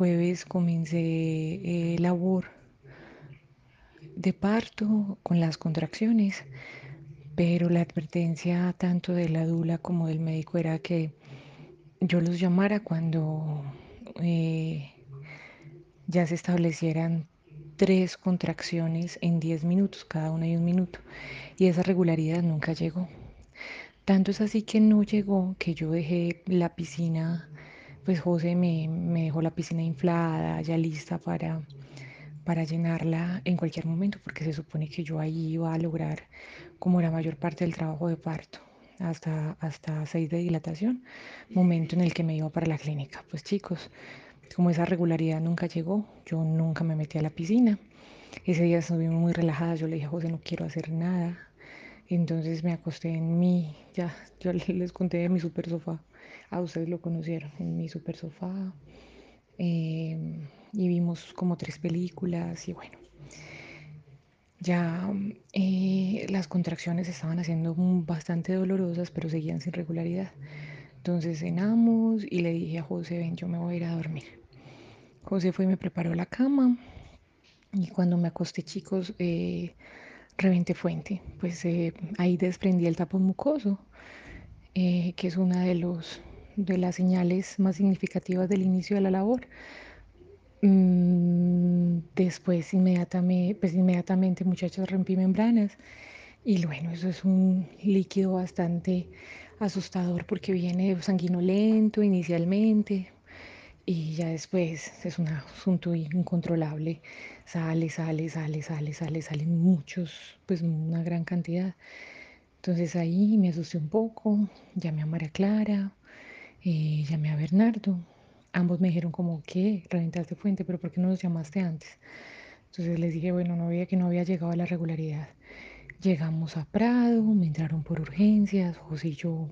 jueves comencé eh, labor de parto con las contracciones, pero la advertencia tanto de la dula como del médico era que yo los llamara cuando eh, ya se establecieran tres contracciones en 10 minutos, cada una y un minuto, y esa regularidad nunca llegó. Tanto es así que no llegó que yo dejé la piscina, pues José me, me dejó la piscina inflada, ya lista para, para llenarla en cualquier momento, porque se supone que yo ahí iba a lograr como la mayor parte del trabajo de parto, hasta, hasta seis de dilatación, momento en el que me iba para la clínica. Pues chicos, como esa regularidad nunca llegó, yo nunca me metí a la piscina. Ese día estuvimos muy relajadas, yo le dije a José, no quiero hacer nada. Entonces me acosté en mi, ya, yo les conté de mi super sofá, a ustedes lo conocieron, en mi super sofá. Eh, y vimos como tres películas y bueno, ya eh, las contracciones estaban haciendo bastante dolorosas, pero seguían sin regularidad. Entonces cenamos y le dije a José, ven, yo me voy a ir a dormir. José fue y me preparó la cama y cuando me acosté, chicos, eh, reventé fuente. Pues eh, ahí desprendí el tapón mucoso, eh, que es una de, los, de las señales más significativas del inicio de la labor. Mm, después, inmediatamente, pues inmediatamente, muchachos, rompí membranas. Y bueno, eso es un líquido bastante asustador porque viene sanguinolento inicialmente y ya después es un asunto incontrolable. Sale, sale, sale, sale, sale, salen muchos, pues una gran cantidad. Entonces ahí me asusté un poco, llamé a María Clara, eh, llamé a Bernardo ambos me dijeron como que reventaste fuente, pero ¿por qué no nos llamaste antes? Entonces les dije, bueno, no había que no había llegado a la regularidad. Llegamos a Prado, me entraron por urgencias, José y yo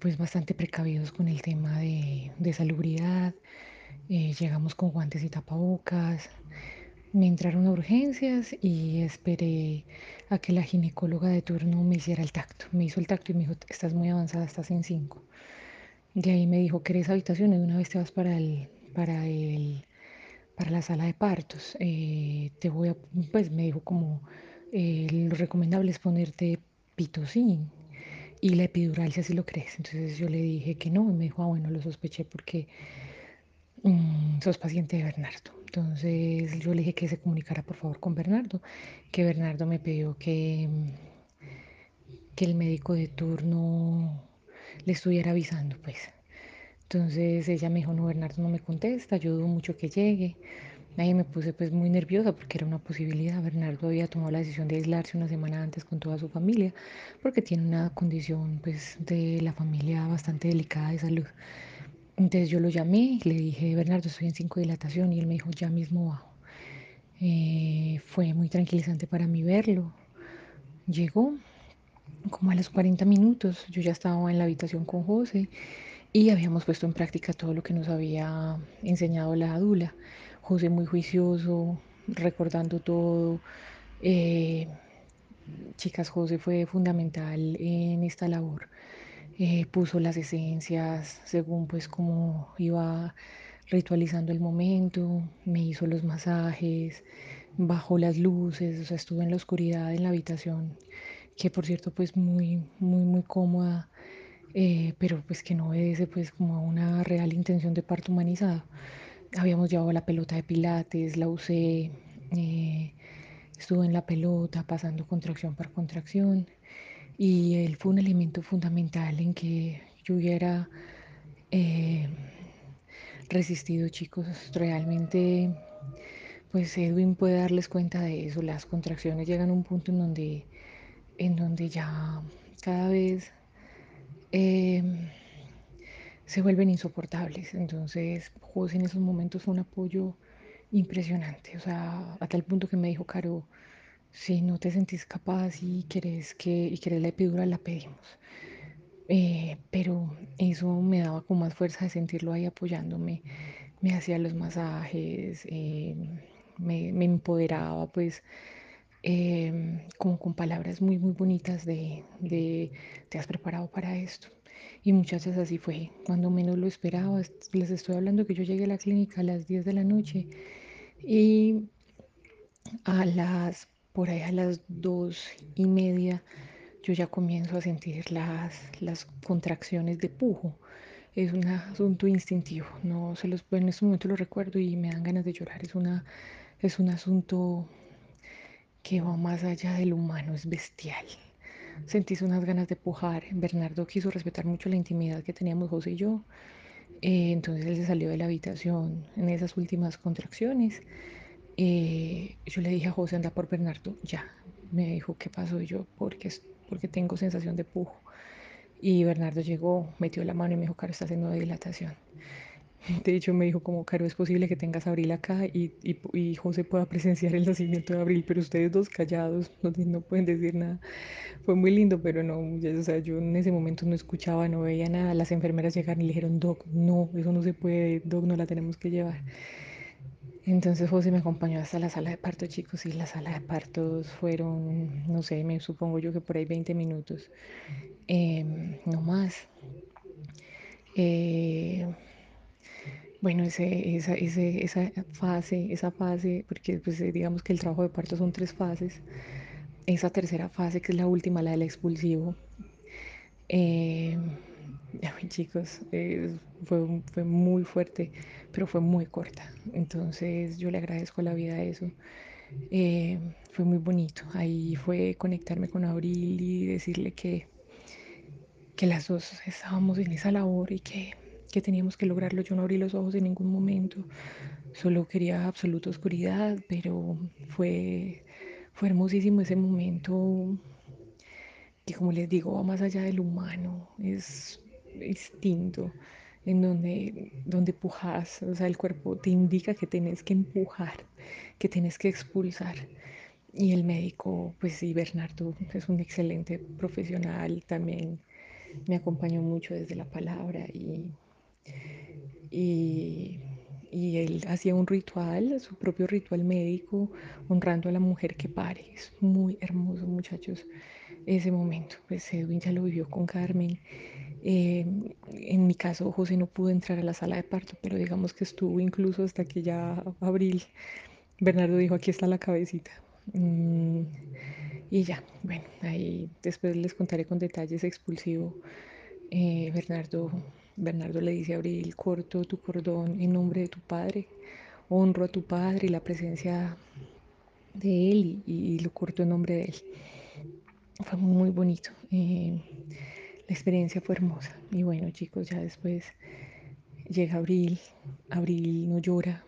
pues bastante precavidos con el tema de, de salubridad. Eh, llegamos con guantes y tapabocas. Me entraron a urgencias y esperé a que la ginecóloga de turno me hiciera el tacto. Me hizo el tacto y me dijo, estás muy avanzada, estás en 5. De ahí me dijo, ¿querés habitación? Y de una vez te vas para el, para el, para la sala de partos. Eh, te voy a, pues me dijo como, eh, lo recomendable es ponerte pitocin y la epidural si así lo crees. Entonces yo le dije que no y me dijo, ah, bueno, lo sospeché porque mmm, sos paciente de Bernardo. Entonces yo le dije que se comunicara por favor con Bernardo, que Bernardo me pidió que, que el médico de turno le estuviera avisando, pues. Entonces ella me dijo, no, Bernardo no me contesta, yo dudo mucho que llegue. Ahí me puse pues muy nerviosa porque era una posibilidad. Bernardo había tomado la decisión de aislarse una semana antes con toda su familia porque tiene una condición pues de la familia bastante delicada de salud. Entonces yo lo llamé y le dije, Bernardo, estoy en cinco dilatación y él me dijo, ya mismo bajo. Eh, fue muy tranquilizante para mí verlo. Llegó, como a los 40 minutos, yo ya estaba en la habitación con José y habíamos puesto en práctica todo lo que nos había enseñado la adula. José muy juicioso, recordando todo. Eh, chicas, José fue fundamental en esta labor. Eh, puso las esencias según pues como iba ritualizando el momento, me hizo los masajes, bajó las luces, o sea, estuve en la oscuridad en la habitación que por cierto pues muy, muy, muy cómoda, eh, pero pues que no obedece pues como a una real intención de parto humanizado. Habíamos llevado la pelota de pilates, la usé, eh, estuve en la pelota pasando contracción por contracción y él fue un elemento fundamental en que yo hubiera eh, resistido chicos, realmente pues Edwin puede darles cuenta de eso, las contracciones llegan a un punto en donde en donde ya cada vez eh, se vuelven insoportables. Entonces, José en esos momentos fue un apoyo impresionante, o sea, a tal punto que me dijo, Caro, si no te sentís capaz y querés, que, y querés la epidural, la pedimos. Eh, pero eso me daba con más fuerza de sentirlo ahí apoyándome, me hacía los masajes, eh, me, me empoderaba, pues Em, como con palabras muy, muy bonitas de, de, te has preparado para esto. Y muchachas, así fue. Cuando menos lo esperaba, les estoy hablando que yo llegué a la clínica a las 10 de la noche y a las, por ahí a las dos y media, yo ya comienzo a sentir las, las contracciones de pujo. Es un asunto instintivo, no se los, en este momento lo recuerdo y me dan ganas de llorar. Es, una, es un asunto que va más allá del humano, es bestial. Sentís unas ganas de pujar. Bernardo quiso respetar mucho la intimidad que teníamos José y yo. Eh, entonces él se salió de la habitación en esas últimas contracciones. Eh, yo le dije a José, anda por Bernardo, ya. Me dijo, ¿qué pasó? Y yo, porque, porque tengo sensación de pujo. Y Bernardo llegó, metió la mano y me dijo, Caro, está haciendo dilatación. De hecho, me dijo como, Caro, es posible que tengas a Abril acá y, y, y, José pueda presenciar el nacimiento de Abril, pero ustedes dos callados no, no pueden decir nada. Fue muy lindo, pero no, o sea, yo en ese momento no escuchaba, no veía nada. Las enfermeras llegaron y le dijeron, Doc, no, eso no se puede, Doc, no la tenemos que llevar. Entonces José me acompañó hasta la sala de parto, chicos, y la sala de partos fueron, no sé, me supongo yo que por ahí 20 minutos, eh, no más. Eh, bueno, ese, esa, ese, esa fase, esa fase, porque pues digamos que el trabajo de parto son tres fases, esa tercera fase, que es la última, la del expulsivo, eh, chicos, eh, fue, fue muy fuerte, pero fue muy corta. Entonces yo le agradezco a la vida eso. Eh, fue muy bonito. Ahí fue conectarme con Abril y decirle que, que las dos estábamos en esa labor y que, que teníamos que lograrlo. Yo no abrí los ojos en ningún momento, solo quería absoluta oscuridad, pero fue, fue hermosísimo ese momento que como les digo va más allá del humano, es instinto en donde, donde pujas, o sea, el cuerpo te indica que tenés que empujar, que tenés que expulsar. Y el médico, pues sí, Bernardo es un excelente profesional, también me acompañó mucho desde la palabra y, y, y él hacía un ritual, su propio ritual médico, honrando a la mujer que pare. Es muy hermoso, muchachos, ese momento. Pues Edwin ya lo vivió con Carmen eh, en mi caso, José no pudo entrar a la sala de parto, pero digamos que estuvo incluso hasta que ya abril. Bernardo dijo, aquí está la cabecita. Mm, y ya, bueno, ahí después les contaré con detalles expulsivo. Eh, Bernardo, Bernardo le dice a Abril, corto tu cordón en nombre de tu padre, honro a tu padre y la presencia de él y, lo corto en nombre de él. Fue muy bonito. Eh, la experiencia fue hermosa. Y bueno, chicos, ya después llega Abril, Abril no llora.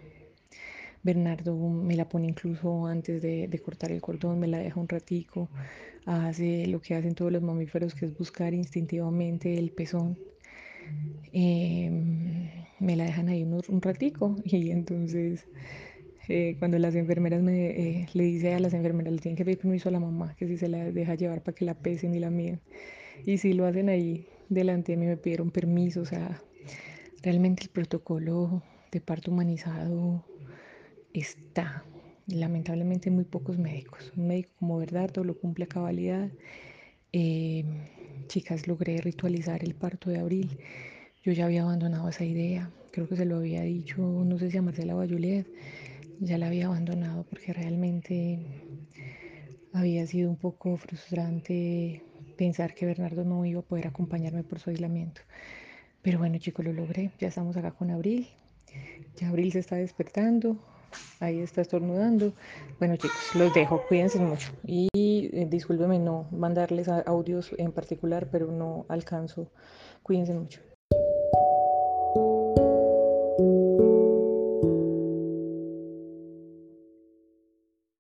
Bernardo me la pone incluso antes de, de, cortar el cordón, me la deja un ratico, hace lo que hacen todos los mamíferos, que es buscar instintivamente el pezón. Eh, me la dejan ahí un, un ratico y entonces eh, cuando las enfermeras me eh, le dice a las enfermeras, le tienen que pedir permiso a la mamá, que si se la deja llevar para que la pesen y la miden. Y si lo hacen ahí delante de mí, me pidieron permiso. O sea, realmente el protocolo de parto humanizado está. Lamentablemente muy pocos médicos. Un médico como Bernardo lo cumple a cabalidad. Eh, chicas, logré ritualizar el parto de abril. Yo ya había abandonado esa idea. Creo que se lo había dicho, no sé si a Marcela o a Juliet. Ya la había abandonado porque realmente había sido un poco frustrante pensar que Bernardo no iba a poder acompañarme por su aislamiento. Pero bueno, chicos, lo logré. Ya estamos acá con Abril. Ya Abril se está despertando. Ahí está estornudando. Bueno, chicos, los dejo. Cuídense mucho. Y eh, discúlpenme no mandarles audios en particular, pero no alcanzo. Cuídense mucho.